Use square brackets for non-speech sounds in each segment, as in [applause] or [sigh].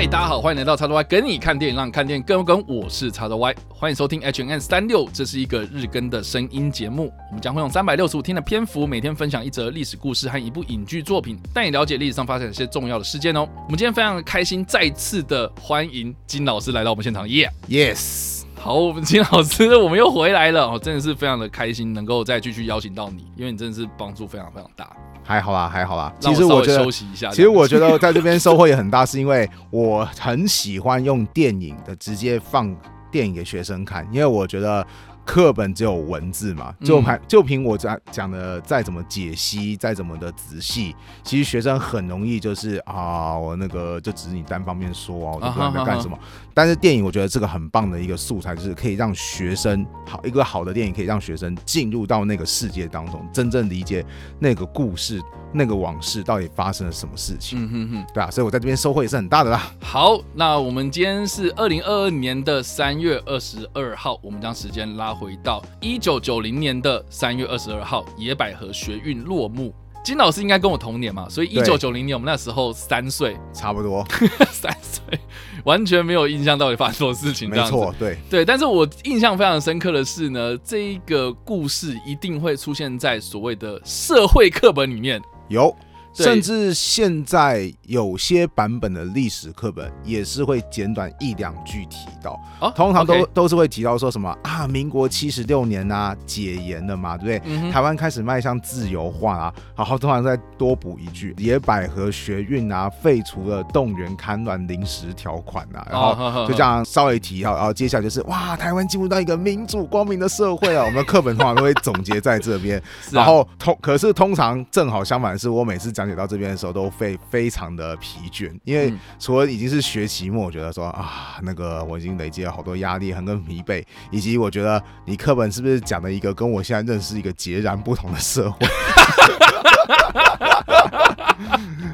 嗨，大家好，欢迎来到叉叉 Y 跟你看电影，让你看电影更有梗。我是叉叉 Y，欢迎收听 H N 三六，这是一个日更的声音节目。我们将会用三百六十五天的篇幅，每天分享一则历史故事和一部影剧作品，带你了解历史上发生一些重要的事件哦。我们今天非常开心，再次的欢迎金老师来到我们现场。耶，Yes，好，我们金老师，我们又回来了，我，真的是非常的开心，能够再继续邀请到你，因为你真的是帮助非常非常大。还好啦，还好啦。其实我觉得休息一下。其实我觉得在这边收获也很大，是因为我很喜欢用电影的直接放电影给学生看，因为我觉得。课本只有文字嘛，就凭就凭我讲讲的再怎么解析，再怎么的仔细，其实学生很容易就是啊，我那个就只是你单方面说啊，我都不知道在干什么。但是电影我觉得这个很棒的一个素材，就是可以让学生好一个好的电影可以让学生进入到那个世界当中，真正理解那个故事、那个往事到底发生了什么事情。嗯哼哼，对啊，所以我在这边收获也是很大的啦。好，那我们今天是二零二二年的三月二十二号，我们将时间拉回到一九九零年的三月二十二号，野百合学运落幕。金老师应该跟我同年嘛，所以一九九零年我们那时候三岁，[laughs] 差不多三岁，完全没有印象到底发生什么事情。没错，对对，但是我印象非常深刻的是呢，这一个故事一定会出现在所谓的社会课本里面。有。甚至现在有些版本的历史课本也是会简短一两句提到，通常都都是会提到说什么啊，民国七十六年啊，解严了嘛，对不对？台湾开始迈向自由化啊，然后通常再多补一句，野百合学运啊，废除了动员戡乱临时条款啊，然后就这样稍微提到，然后接下来就是哇，台湾进入到一个民主光明的社会啊，[laughs] 我们的课本通常都会总结在这边，然后通可是通常正好相反的是，我每次讲解到这边的时候都非非常的疲倦，因为除了已经是学期末，我觉得说啊，那个我已经累积了好多压力，很跟疲惫，以及我觉得你课本是不是讲了一个跟我现在认识一个截然不同的社会？[laughs]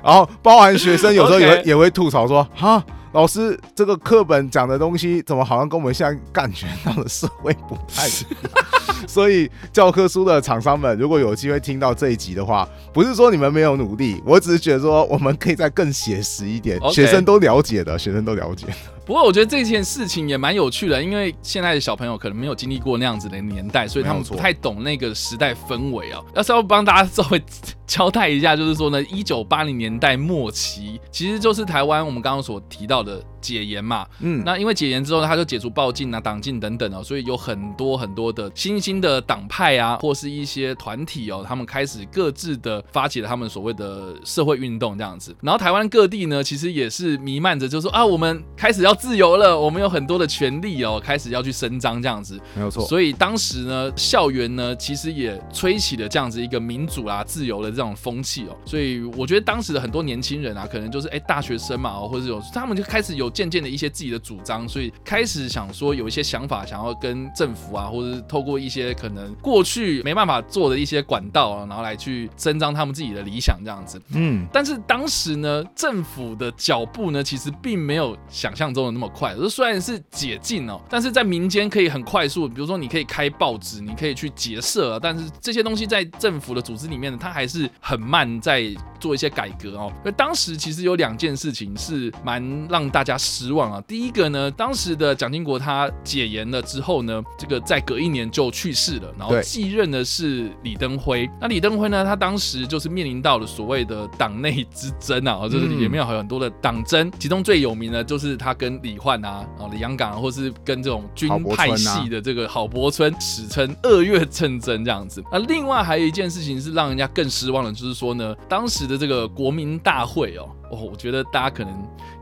然后包含学生有时候也会也会吐槽说哈。老师，这个课本讲的东西怎么好像跟我们现在感觉到的社会不太一样？所以教科书的厂商们，如果有机会听到这一集的话，不是说你们没有努力，我只是觉得说我们可以再更写实一点。学生都了解的，学生都了解。不过我觉得这件事情也蛮有趣的，因为现在的小朋友可能没有经历过那样子的年代，所以他们不太懂那个时代氛围啊。要是要帮大家 [laughs] 稍微交代一下，就是说呢，一九八零年代末期，其实就是台湾我们刚刚所提到的解严嘛。嗯，那因为解严之后呢，他就解除报禁啊、党禁等等哦，所以有很多很多的新兴的党派啊，或是一些团体哦，他们开始各自的发起了他们所谓的社会运动这样子。然后台湾各地呢，其实也是弥漫着，就是说啊，我们开始要。自由了，我们有很多的权利哦，开始要去伸张这样子，没有错。所以当时呢，校园呢，其实也吹起了这样子一个民主啊、自由的这种风气哦。所以我觉得当时的很多年轻人啊，可能就是哎大学生嘛，或者有他们就开始有渐渐的一些自己的主张，所以开始想说有一些想法，想要跟政府啊，或者是透过一些可能过去没办法做的一些管道啊，然后来去伸张他们自己的理想这样子。嗯，但是当时呢，政府的脚步呢，其实并没有想象中的。那么快，就虽然是解禁哦，但是在民间可以很快速，比如说你可以开报纸，你可以去结社啊，但是这些东西在政府的组织里面呢，它还是很慢，在做一些改革哦。那当时其实有两件事情是蛮让大家失望啊。第一个呢，当时的蒋经国他解严了之后呢，这个在隔一年就去世了，然后继任的是李登辉。那李登辉呢，他当时就是面临到了所谓的党内之争啊，就是里面有很多的党争，其中最有名的就是他跟李焕啊，啊李阳港，或是跟这种军派系的这个郝柏村，史称二月政争这样子。那另外还有一件事情是让人家更失望的，就是说呢，当时的这个国民大会哦，哦，我觉得大家可能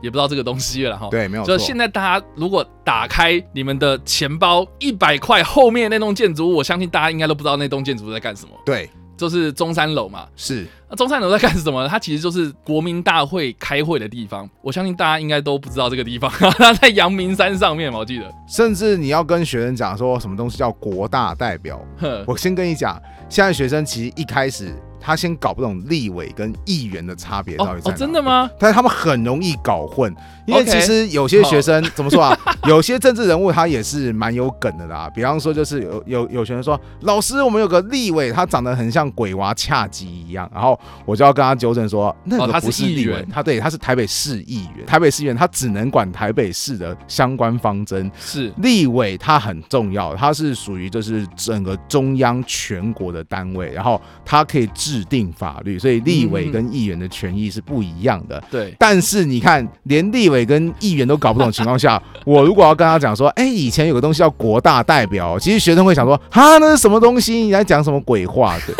也不知道这个东西了哈。对，没有错。就现在大家如果打开你们的钱包一百块后面那栋建筑物，我相信大家应该都不知道那栋建筑物在干什么。对。就是中山楼嘛，是。那中山楼在干什么？它其实就是国民大会开会的地方。我相信大家应该都不知道这个地方，[laughs] 它在阳明山上面嘛，我记得。甚至你要跟学生讲说什么东西叫国大代表，呵我先跟你讲，现在学生其实一开始。他先搞不懂立委跟议员的差别到底在哪里。哦，真的吗？但是他们很容易搞混，因为其实有些学生怎么说啊？[laughs] 有些政治人物他也是蛮有梗的啦。比方说，就是有有有学生说，老师，我们有个立委，他长得很像鬼娃恰吉一样，然后我就要跟他纠正说，那个不是立委，他对，他是台北市议员，台北市议员他只能管台北市的相关方针，是立委他很重要，他是属于就是整个中央全国的单位，然后他可以制定法律，所以立委跟议员的权益是不一样的。对，但是你看，连立委跟议员都搞不懂的情况下，[laughs] 我如果要跟他讲说，哎，以前有个东西叫国大代表，其实学生会想说，哈，那是什么东西？你在讲什么鬼话？对，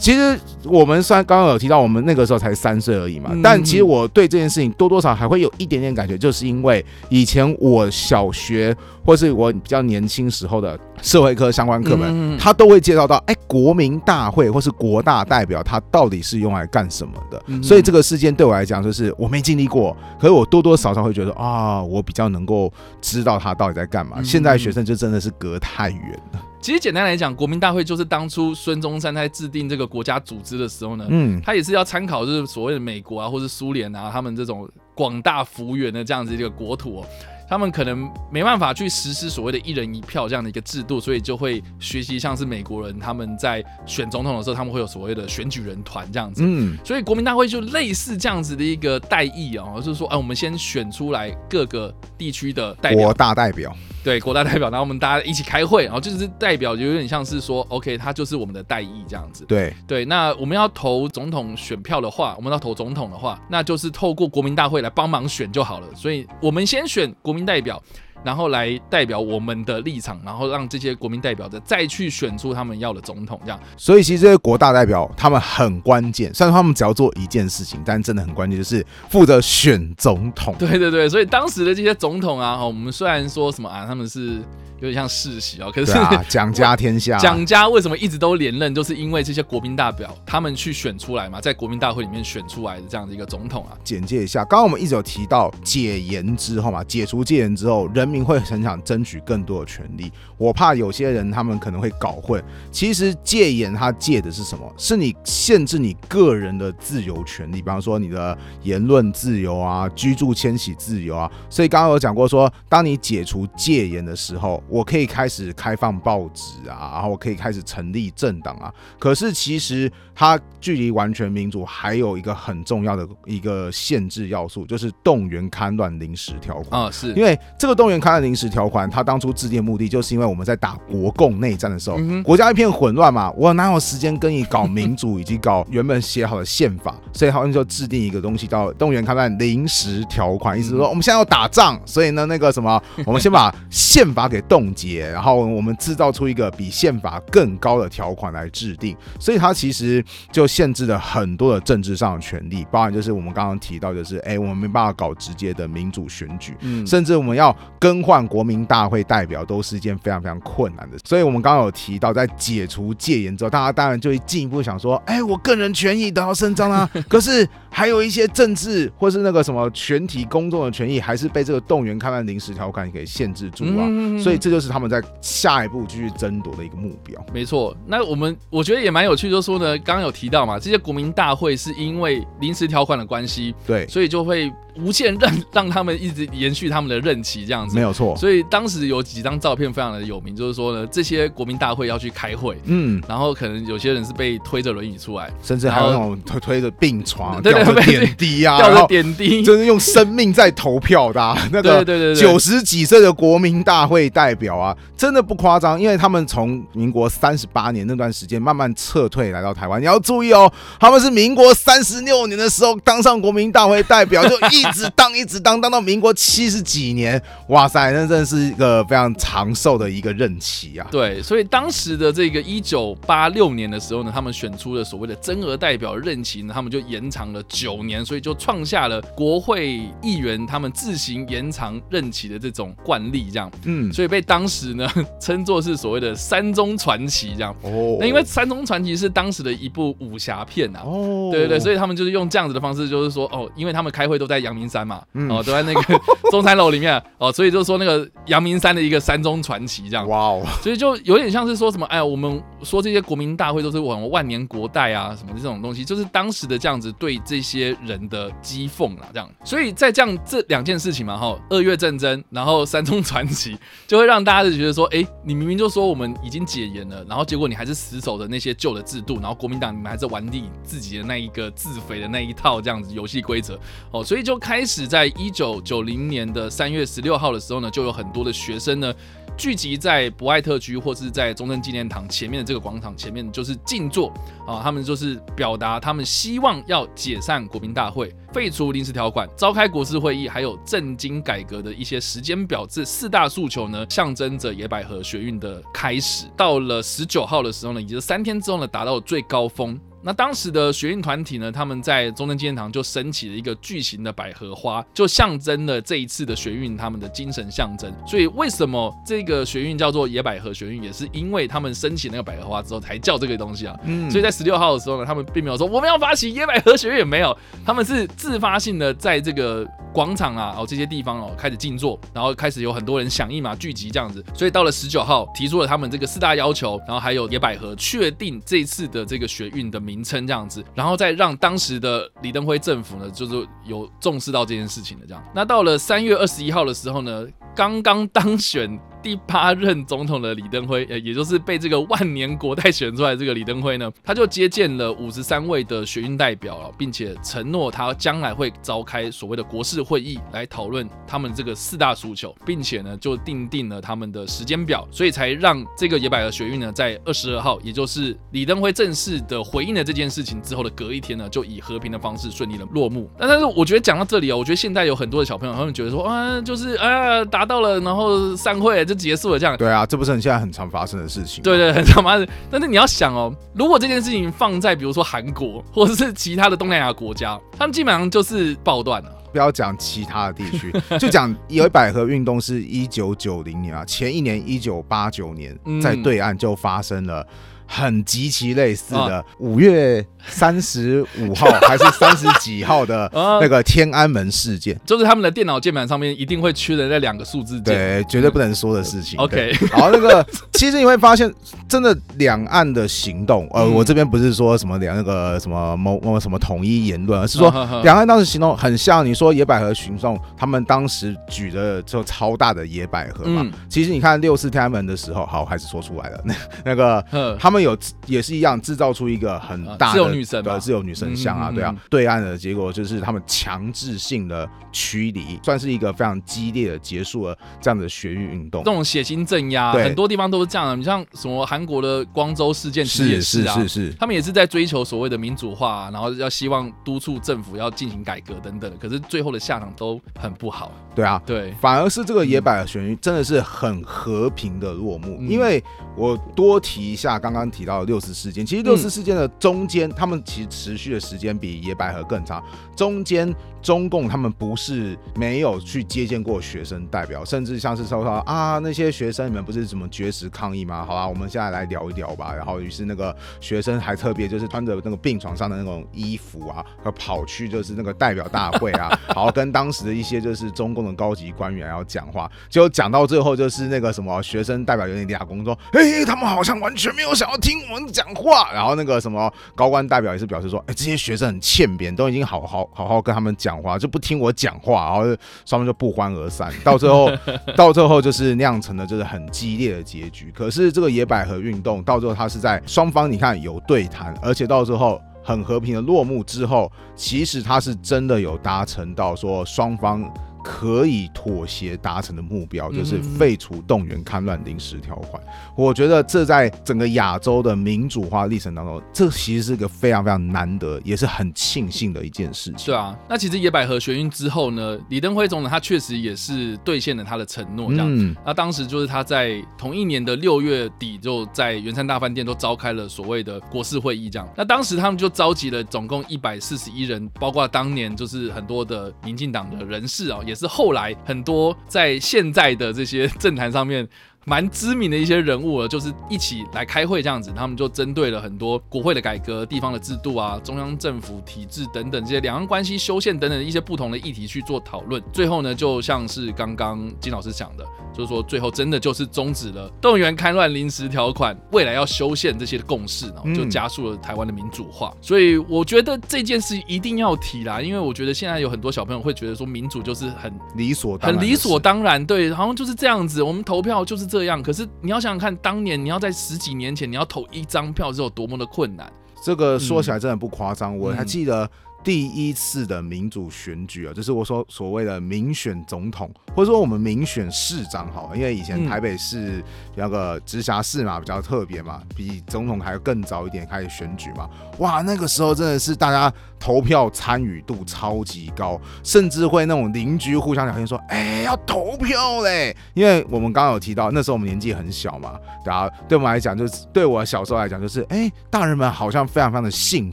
其实我们虽然刚刚有提到，我们那个时候才三岁而已嘛，但其实我对这件事情多多少还会有一点点感觉，就是因为以前我小学或是我比较年轻时候的社会科相关课本，他都会介绍到，哎，国民大会或是国大代表，他到底是用来干什么的？所以这个事件对我来讲，就是我没经历过，可是我多多少少会觉得啊，我比较能够知道他到底在干嘛。现在学生就真的是隔太远了。其实简单来讲，国民大会就是当初孙中山在制定这个国家组织的时候呢，嗯，他也是要参考就是所谓的美国啊，或是苏联啊，他们这种广大幅员的这样子一个国土哦。他们可能没办法去实施所谓的一人一票这样的一个制度，所以就会学习像是美国人他们在选总统的时候，他们会有所谓的选举人团这样子。嗯，所以国民大会就类似这样子的一个代议哦，就是说，哎，我们先选出来各个地区的代表，国大代表，对，国大代表，然后我们大家一起开会，然后就是代表就有点像是说，OK，他就是我们的代议这样子。对对，那我们要投总统选票的话，我们要投总统的话，那就是透过国民大会来帮忙选就好了。所以我们先选国。国民代表，然后来代表我们的立场，然后让这些国民代表的再去选出他们要的总统，这样。所以其实这些国大代表他们很关键，虽然他们只要做一件事情，但真的很关键，就是负责选总统。对对对，所以当时的这些总统啊，我们虽然说什么啊，他们是。有点像世袭哦，可是蒋 [laughs] 家天下，蒋家为什么一直都连任，就是因为这些国民代表他们去选出来嘛，在国民大会里面选出来的这样的一个总统啊。简介一下，刚刚我们一直有提到解严之后嘛，解除戒严之后，人民会很想争取更多的权利。我怕有些人他们可能会搞混，其实戒严它戒的是什么？是你限制你个人的自由权利，比方说你的言论自由啊，居住迁徙自由啊。所以刚刚有讲过说，当你解除戒严的时候。我可以开始开放报纸啊，然后我可以开始成立政党啊。可是其实它距离完全民主还有一个很重要的一个限制要素，就是动员戡乱临时条款啊。是因为这个动员戡乱临时条款，它当初制定的目的就是因为我们在打国共内战的时候，国家一片混乱嘛，我哪有时间跟你搞民主以及搞原本写好的宪法？所以他们就制定一个东西叫动员戡乱临时条款，意思是说我们现在要打仗，所以呢那个什么，我们先把宪法给。冻结，然后我们制造出一个比宪法更高的条款来制定，所以它其实就限制了很多的政治上的权利，包含就是我们刚刚提到，就是哎，我们没办法搞直接的民主选举，嗯，甚至我们要更换国民大会代表，都是一件非常非常困难的。所以我们刚刚有提到，在解除戒严之后，大家当然就会进一步想说，哎，我个人权益得到伸张啊，可是还有一些政治或是那个什么全体公众的权益，还是被这个动员戡乱临时条款给限制住啊，所以。这就是他们在下一步继续争夺的一个目标。没错，那我们我觉得也蛮有趣，就是说呢，刚刚有提到嘛，这些国民大会是因为临时条款的关系，对，所以就会。无限让让他们一直延续他们的任期，这样子没有错。所以当时有几张照片非常的有名，就是说呢，这些国民大会要去开会，嗯，然后可能有些人是被推着轮椅出来，甚至还有那种推推着病床、吊 [laughs] 着点滴啊，[laughs] 吊着点滴，就是用生命在投票的、啊、[laughs] 那个，对对对，九十几岁的国民大会代表啊，真的不夸张，因为他们从民国三十八年那段时间慢慢撤退来到台湾，你要注意哦，他们是民国三十六年的时候当上国民大会代表，就一。直当一直当当到民国七十几年，哇塞，那真的是一个非常长寿的一个任期啊！对，所以当时的这个一九八六年的时候呢，他们选出了所谓的增额代表任期呢，他们就延长了九年，所以就创下了国会议员他们自行延长任期的这种惯例，这样，嗯，所以被当时呢 [laughs] 称作是所谓的三中传奇这样。哦，那因为三中传奇是当时的一部武侠片啊，哦，对对对，所以他们就是用这样子的方式，就是说，哦，因为他们开会都在阳明山嘛，哦，都在那个 [laughs] 中山楼里面哦，所以就说那个阳明山的一个山中传奇这样。哇哦，所以就有点像是说什么，哎，我们说这些国民大会都是我们万年国代啊，什么这种东西，就是当时的这样子对这一些人的讥讽啦，这样。所以在这样这两件事情嘛，哈，二月战争，然后三中传奇，[laughs] 就会让大家就觉得说，哎，你明明就说我们已经解严了，然后结果你还是死守的那些旧的制度，然后国民党你们还是玩你自己的那一个自肥的那一套这样子游戏规则，哦，所以就开始在一九九零年的三月十六号的时候呢，就有很多的学生呢。聚集在博爱特区或是在中正纪念堂前面的这个广场前面，就是静坐啊，他们就是表达他们希望要解散国民大会、废除临时条款、召开国事会议，还有政经改革的一些时间表。这四大诉求呢，象征着野百合学运的开始。到了十九号的时候呢，也就是三天之后呢，达到最高峰。那当时的学运团体呢，他们在中正纪念堂就升起了一个巨型的百合花，就象征了这一次的学运他们的精神象征。所以为什么这个学运叫做野百合学运，也是因为他们升起那个百合花之后才叫这个东西啊。嗯，所以在十六号的时候呢，他们并没有说我们要发起野百合学运，也没有，他们是自发性的在这个广场啊哦这些地方哦开始静坐，然后开始有很多人响应嘛聚集这样子。所以到了十九号提出了他们这个四大要求，然后还有野百合确定这次的这个学运的名。名称这样子，然后再让当时的李登辉政府呢，就是有重视到这件事情的这样。那到了三月二十一号的时候呢，刚刚当选。第八任总统的李登辉，呃，也就是被这个万年国代选出来这个李登辉呢，他就接见了五十三位的学运代表了，并且承诺他将来会召开所谓的国事会议来讨论他们这个四大诉求，并且呢就订定了他们的时间表，所以才让这个野百合学运呢在二十二号，也就是李登辉正式的回应了这件事情之后的隔一天呢，就以和平的方式顺利的落幕。那但是我觉得讲到这里哦，我觉得现在有很多的小朋友他们觉得说啊，就是啊达到了，然后散会这。结束了，这样对啊，这不是很现在很常发生的事情。对对，很常发生。但是你要想哦，如果这件事情放在比如说韩国或者是其他的东南亚国家，他们基本上就是暴断了。不要讲其他的地区，[laughs] 就讲野百合运动是一九九零年啊，前一年一九八九年在对岸就发生了。很极其类似的五月三十五号 [laughs] 还是三十几号的那个天安门事件，就是他们的电脑键盘上面一定会缺的那两个数字键，对，绝对不能说的事情。OK，好，那个 [laughs] 其实你会发现，真的两岸的行动，呃，我这边不是说什么两那个什么某某什么统一言论，而是说 [laughs] 两岸当时行动很像你说野百合群众，他们当时举的就超大的野百合嘛。其实你看六四天安门的时候，好，还是说出来了，那 [laughs] 那个他们。有也是一样，制造出一个很大的自由女神的自由女神像啊，对啊，对岸的结果就是他们强制性的驱离，算是一个非常激烈的结束了这样的学运运动。这种血腥镇压，很多地方都是这样的。你像什么韩国的光州事件，其实也是啊，是是是，他们也是在追求所谓的民主化，然后要希望督促政府要进行改革等等的。可是最后的下场都很不好。对啊，对，反而是这个野百合选举真的是很和平的落幕。因为我多提一下刚刚。提到六四事件，其实六四事件的中间，他们其实持续的时间比野百合更长。中间中共他们不是没有去接见过学生代表，甚至像是说说啊，那些学生你们不是怎么绝食抗议吗？好吧，我们现在来聊一聊吧。然后于是那个学生还特别就是穿着那个病床上的那种衣服啊，和跑去就是那个代表大会啊，[laughs] 然后跟当时的一些就是中共的高级官员要讲话。结果讲到最后就是那个什么学生代表有点哑公说，哎，他们好像完全没有想要听我们讲话。然后那个什么高官代表也是表示说，哎，这些学生很欠扁，都已经好好好好跟他们讲。话就不听我讲话，然后双方就不欢而散，到最后，到最后就是酿成了就是很激烈的结局。可是这个野百合运动到最后，他是在双方你看有对谈，而且到最后很和平的落幕之后，其实他是真的有达成到说双方。可以妥协达成的目标就是废除动员戡乱临时条款。我觉得这在整个亚洲的民主化历程当中，这其实是一个非常非常难得，也是很庆幸的一件事情。对啊，那其实野百合学运之后呢，李登辉总统他确实也是兑现了他的承诺，这样嗯。那当时就是他在同一年的六月底，就在圆山大饭店都召开了所谓的国事会议，这样。那当时他们就召集了总共一百四十一人，包括当年就是很多的民进党的人士啊，也。是后来很多在现在的这些政坛上面蛮知名的一些人物了，就是一起来开会这样子，他们就针对了很多国会的改革、地方的制度啊、中央政府体制等等这些两岸关系修宪等等一些不同的议题去做讨论。最后呢，就像是刚刚金老师讲的，就是说最后真的就是终止了动员戡乱临时条款，未来要修宪这些的共识呢，就加速了台湾的民主化。嗯、所以我觉得这件事一定要提啦，因为我觉得现在有很多小朋友会觉得说民主就是很理所很理所当然，对，好像就是这样子，我们投票就是这样。可是你要想想看，当年你要在十几年前你要投一张票是有多么的困难。这个说起来真的不夸张，嗯、我还记得。第一次的民主选举啊，就是我所所谓的民选总统，或者说我们民选市长好，因为以前台北市那个直辖市嘛比较特别嘛，比总统还要更早一点开始选举嘛。哇，那个时候真的是大家投票参与度超级高，甚至会那种邻居互相聊天说：“哎、欸，要投票嘞！”因为我们刚刚有提到，那时候我们年纪很小嘛，对啊，对我们来讲就是对我小时候来讲就是，哎、欸，大人们好像非常非常的兴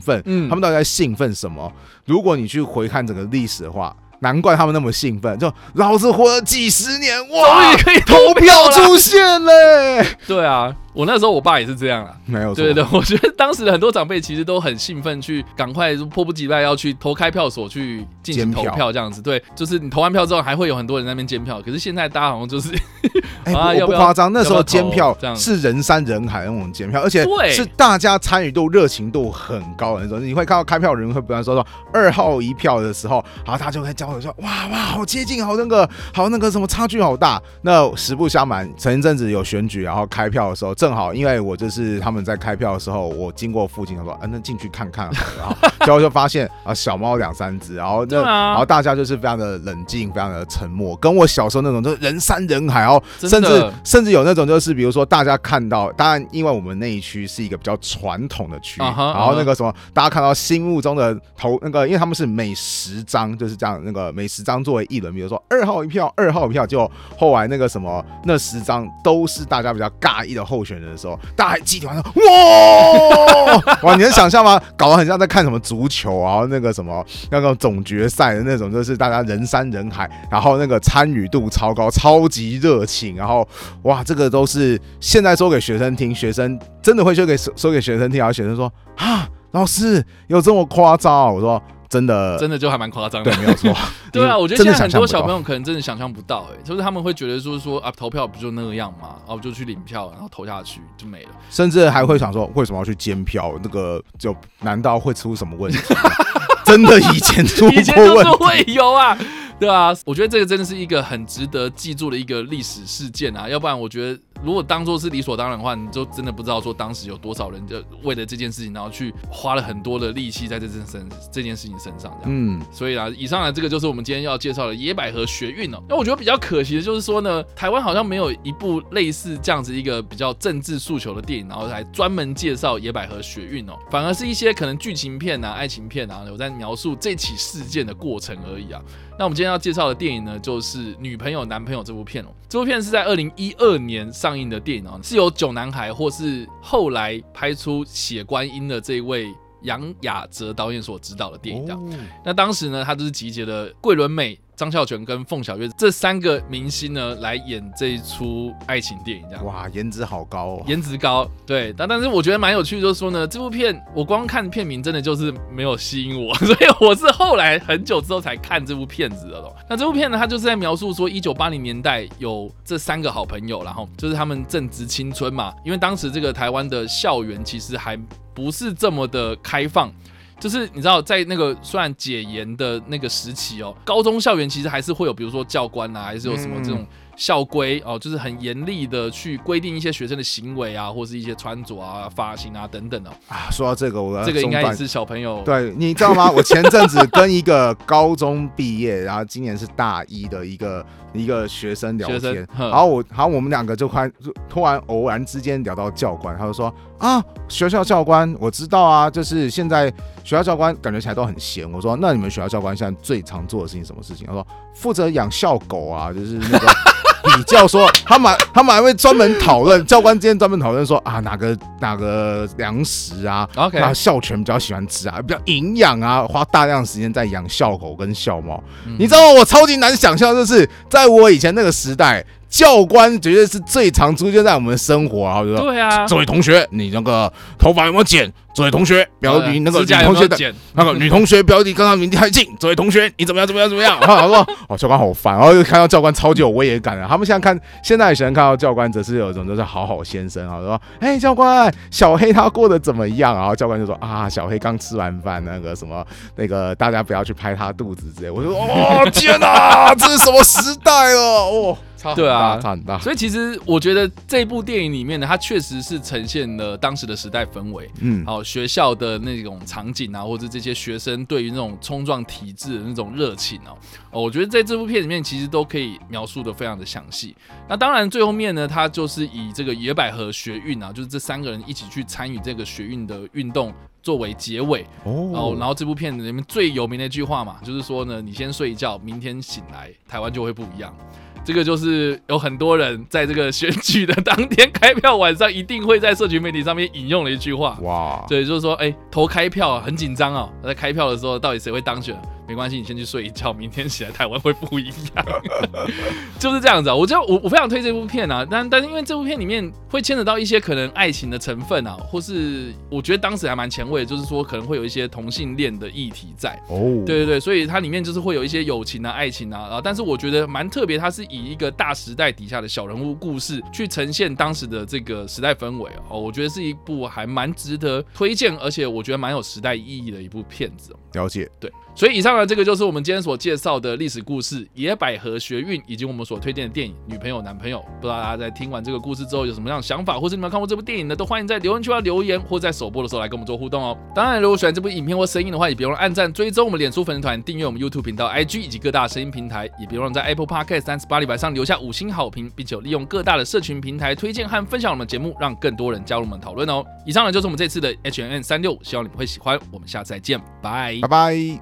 奋，嗯，他们到底在兴奋什么？如果你去回看整个历史的话，难怪他们那么兴奋，就老子活了几十年，哇，终于可以投票嘞！对啊。我那时候我爸也是这样啊，没有。对对对，我觉得当时的很多长辈其实都很兴奋，去赶快迫不及待要去投开票所去进行投票这样子。对，就是你投完票之后，还会有很多人在那边监票。可是现在大家好像就是，哎、[laughs] 欸，我不夸张，那时候监票是人山人海那种监票，而且是大家参与度、热情度很高的那种。你会看到开票人会不断说说二号一票的时候，然后他就会交流说，哇哇，好接近，好那个，好那个什么差距好大。那实不相瞒，前一阵子有选举，然后开票的时候。正好，因为我就是他们在开票的时候，我经过附近，他说：“啊，那进去看看。”然后结果就发现啊，小猫两三只，然后那然后大家就是非常的冷静，非常的沉默，跟我小时候那种就是人山人海，然后甚至甚至有那种就是比如说大家看到，当然因为我们那一区是一个比较传统的区，然后那个什么，大家看到心目中的头那个，因为他们是每十张就是这样，那个每十张作为一轮，比如说二号一票，二号一票，就后来那个什么那十张都都是大家比较尬意的候选人。的时候，大家集体玩说哇 [laughs] 哇，你能想象吗？搞得很像在看什么足球啊，那个什么那个总决赛的那种，就是大家人山人海，然后那个参与度超高，超级热情，然后哇，这个都是现在说给学生听，学生真的会说给说给学生听，然后学生说啊，老师有这么夸张？我说。真的，真的就还蛮夸张的，对，没有错。[laughs] 对啊，我觉得现在很多小朋友可能真的想象不到，哎，就是他们会觉得说说啊，投票不就那个样嘛？然后就去领票，然后投下去就没了，甚至还会想说，为什么要去监票？那个就难道会出什么问题？[laughs] 真的以前出过问题，以前都是会有啊。对啊，我觉得这个真的是一个很值得记住的一个历史事件啊！要不然，我觉得如果当做是理所当然的话，你就真的不知道说当时有多少人就为了这件事情，然后去花了很多的力气在这件身这件事情身上。这样，嗯，所以啊，以上呢，这个就是我们今天要介绍的野百合学运哦。那我觉得比较可惜的就是说呢，台湾好像没有一部类似这样子一个比较政治诉求的电影，然后来专门介绍野百合学运哦，反而是一些可能剧情片啊、爱情片啊，有在描述这起事件的过程而已啊。那我们今天要介绍的电影呢，就是《女朋友男朋友》这部片哦。这部片是在二零一二年上映的电影哦，是由九男孩或是后来拍出《血观音》的这位杨雅哲导演所执导的电影。这样，那当时呢，他就是集结了桂纶镁。张孝全跟凤小岳这三个明星呢，来演这一出爱情电影，这样哇，颜值好高哦，颜值高，对，但但是我觉得蛮有趣的，就是说呢，这部片我光看片名真的就是没有吸引我，[laughs] 所以我是后来很久之后才看这部片子的咯。那这部片呢，它就是在描述说，一九八零年代有这三个好朋友，然后就是他们正值青春嘛，因为当时这个台湾的校园其实还不是这么的开放。就是你知道，在那个虽然解严的那个时期哦，高中校园其实还是会有，比如说教官啊，还是有什么这种校规哦，就是很严厉的去规定一些学生的行为啊，或是一些穿着啊、发型啊等等的啊。说到这个，我这个应该也是小朋友。对，你知道吗？我前阵子跟一个高中毕业，然后今年是大一的一个一个学生聊天，然后我，然后我们两个就快突然偶然之间聊到教官，他就说啊，学校教官我知道啊，就是现在。学校教官感觉起来都很闲。我说：“那你们学校教官现在最常做的事情什么事情？”他说：“负责养校狗啊，就是那个比较说，他们他们还会专门讨论，教官之间专门讨论说啊，哪个哪个粮食啊那校犬比较喜欢吃啊，比较营养啊，花大量时间在养校狗跟校猫。嗯、你知道吗？我超级难想象，就是在我以前那个时代。”教官绝对是最常出现在我们的生活啊，对啊，这位同学，你那个头发有没有剪？这位同学，表弟那个女同学的那个女同学表弟跟他离得太近。这位同学，你怎么样？怎么样？怎么样？然后他说：“哦，教官好烦。”然后又看到教官超级有威严感的。他们现在看现在的学生看到教官，则是有一种就是好好先生啊，说：“哎，教官，小黑他过得怎么样？”然后教官就说：“啊，小黑刚吃完饭，那个什么，那个大家不要去拍他肚子之类。”我就说：“哦，天哪，这是什么时代了？哦。”对啊，差很大。所以其实我觉得这部电影里面呢，它确实是呈现了当时的时代氛围，嗯，好学校的那种场景啊，或者这些学生对于那种冲撞体制的那种热情哦，哦，我觉得在这部片里面其实都可以描述的非常的详细。那当然最后面呢，它就是以这个野百合学运啊，就是这三个人一起去参与这个学运的运动作为结尾哦，然后然后这部片里面最有名的一句话嘛，就是说呢，你先睡一觉，明天醒来，台湾就会不一样。这个就是有很多人在这个选举的当天开票晚上，一定会在社群媒体上面引用的一句话。哇，对，就是说，哎，投开票很紧张哦，在开票的时候，到底谁会当选？没关系，你先去睡一觉，明天起来台湾会不一样，[laughs] 就是这样子啊。我就我我非常推这部片啊，但但是因为这部片里面会牵扯到一些可能爱情的成分啊，或是我觉得当时还蛮前卫的，就是说可能会有一些同性恋的议题在。哦，对对对，所以它里面就是会有一些友情啊、爱情啊，啊，但是我觉得蛮特别，它是以一个大时代底下的小人物故事去呈现当时的这个时代氛围哦，我觉得是一部还蛮值得推荐，而且我觉得蛮有时代意义的一部片子。了解，对。所以以上呢，这个就是我们今天所介绍的历史故事《野百合学运》，以及我们所推荐的电影《女朋友男朋友》。不知道大家在听完这个故事之后有什么样的想法，或是你们看过这部电影呢？都欢迎在留言区要留言，或在首播的时候来跟我们做互动哦。当然，如果喜欢这部影片或声音的话，也别忘了按赞、追踪我们脸书粉丝团、订阅我们 YouTube 频道、IG 以及各大声音平台，也别忘了在 Apple Podcast 三十八礼拜上留下五星好评，并且利用各大的社群平台推荐和分享我们节目，让更多人加入我们讨论哦。以上呢就是我们这次的 H&M 365，希望你们会喜欢。我们下次再见，拜拜拜。